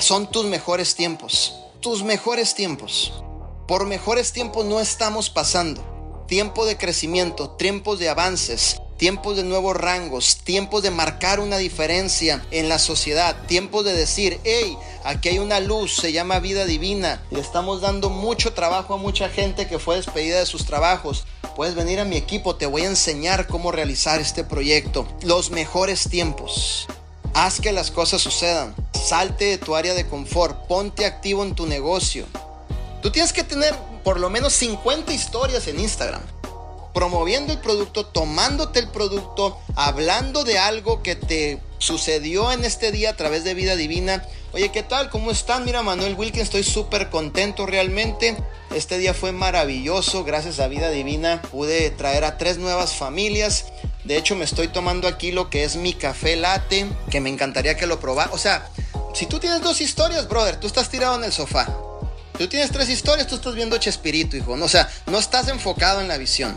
son tus mejores tiempos. Tus mejores tiempos. Por mejores tiempos no estamos pasando. Tiempo de crecimiento, tiempos de avances, tiempos de nuevos rangos, tiempos de marcar una diferencia en la sociedad, tiempos de decir, hey, aquí hay una luz, se llama vida divina, le estamos dando mucho trabajo a mucha gente que fue despedida de sus trabajos. Puedes venir a mi equipo, te voy a enseñar cómo realizar este proyecto. Los mejores tiempos. Haz que las cosas sucedan. Salte de tu área de confort. Ponte activo en tu negocio. Tú tienes que tener por lo menos 50 historias en Instagram promoviendo el producto, tomándote el producto, hablando de algo que te sucedió en este día a través de Vida Divina. Oye, ¿qué tal? ¿Cómo están? Mira, Manuel Wilkins, estoy súper contento realmente. Este día fue maravilloso, gracias a Vida Divina pude traer a tres nuevas familias. De hecho, me estoy tomando aquí lo que es mi café latte, que me encantaría que lo probara. O sea, si tú tienes dos historias, brother, tú estás tirado en el sofá. Tú tienes tres historias, tú estás viendo Chespirito, hijo. O sea, no estás enfocado en la visión.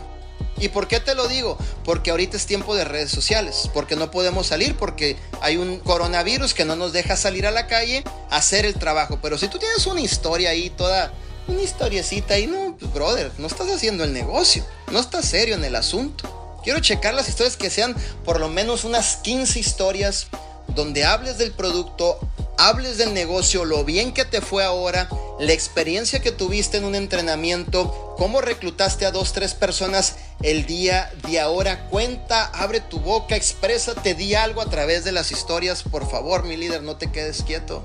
¿Y por qué te lo digo? Porque ahorita es tiempo de redes sociales, porque no podemos salir, porque hay un coronavirus que no nos deja salir a la calle a hacer el trabajo. Pero si tú tienes una historia ahí, toda una historiecita ahí, no, pues, brother, no estás haciendo el negocio, no estás serio en el asunto. Quiero checar las historias que sean por lo menos unas 15 historias donde hables del producto, hables del negocio, lo bien que te fue ahora, la experiencia que tuviste en un entrenamiento, cómo reclutaste a dos, tres personas el día de ahora. Cuenta, abre tu boca, exprésate, di algo a través de las historias. Por favor, mi líder, no te quedes quieto.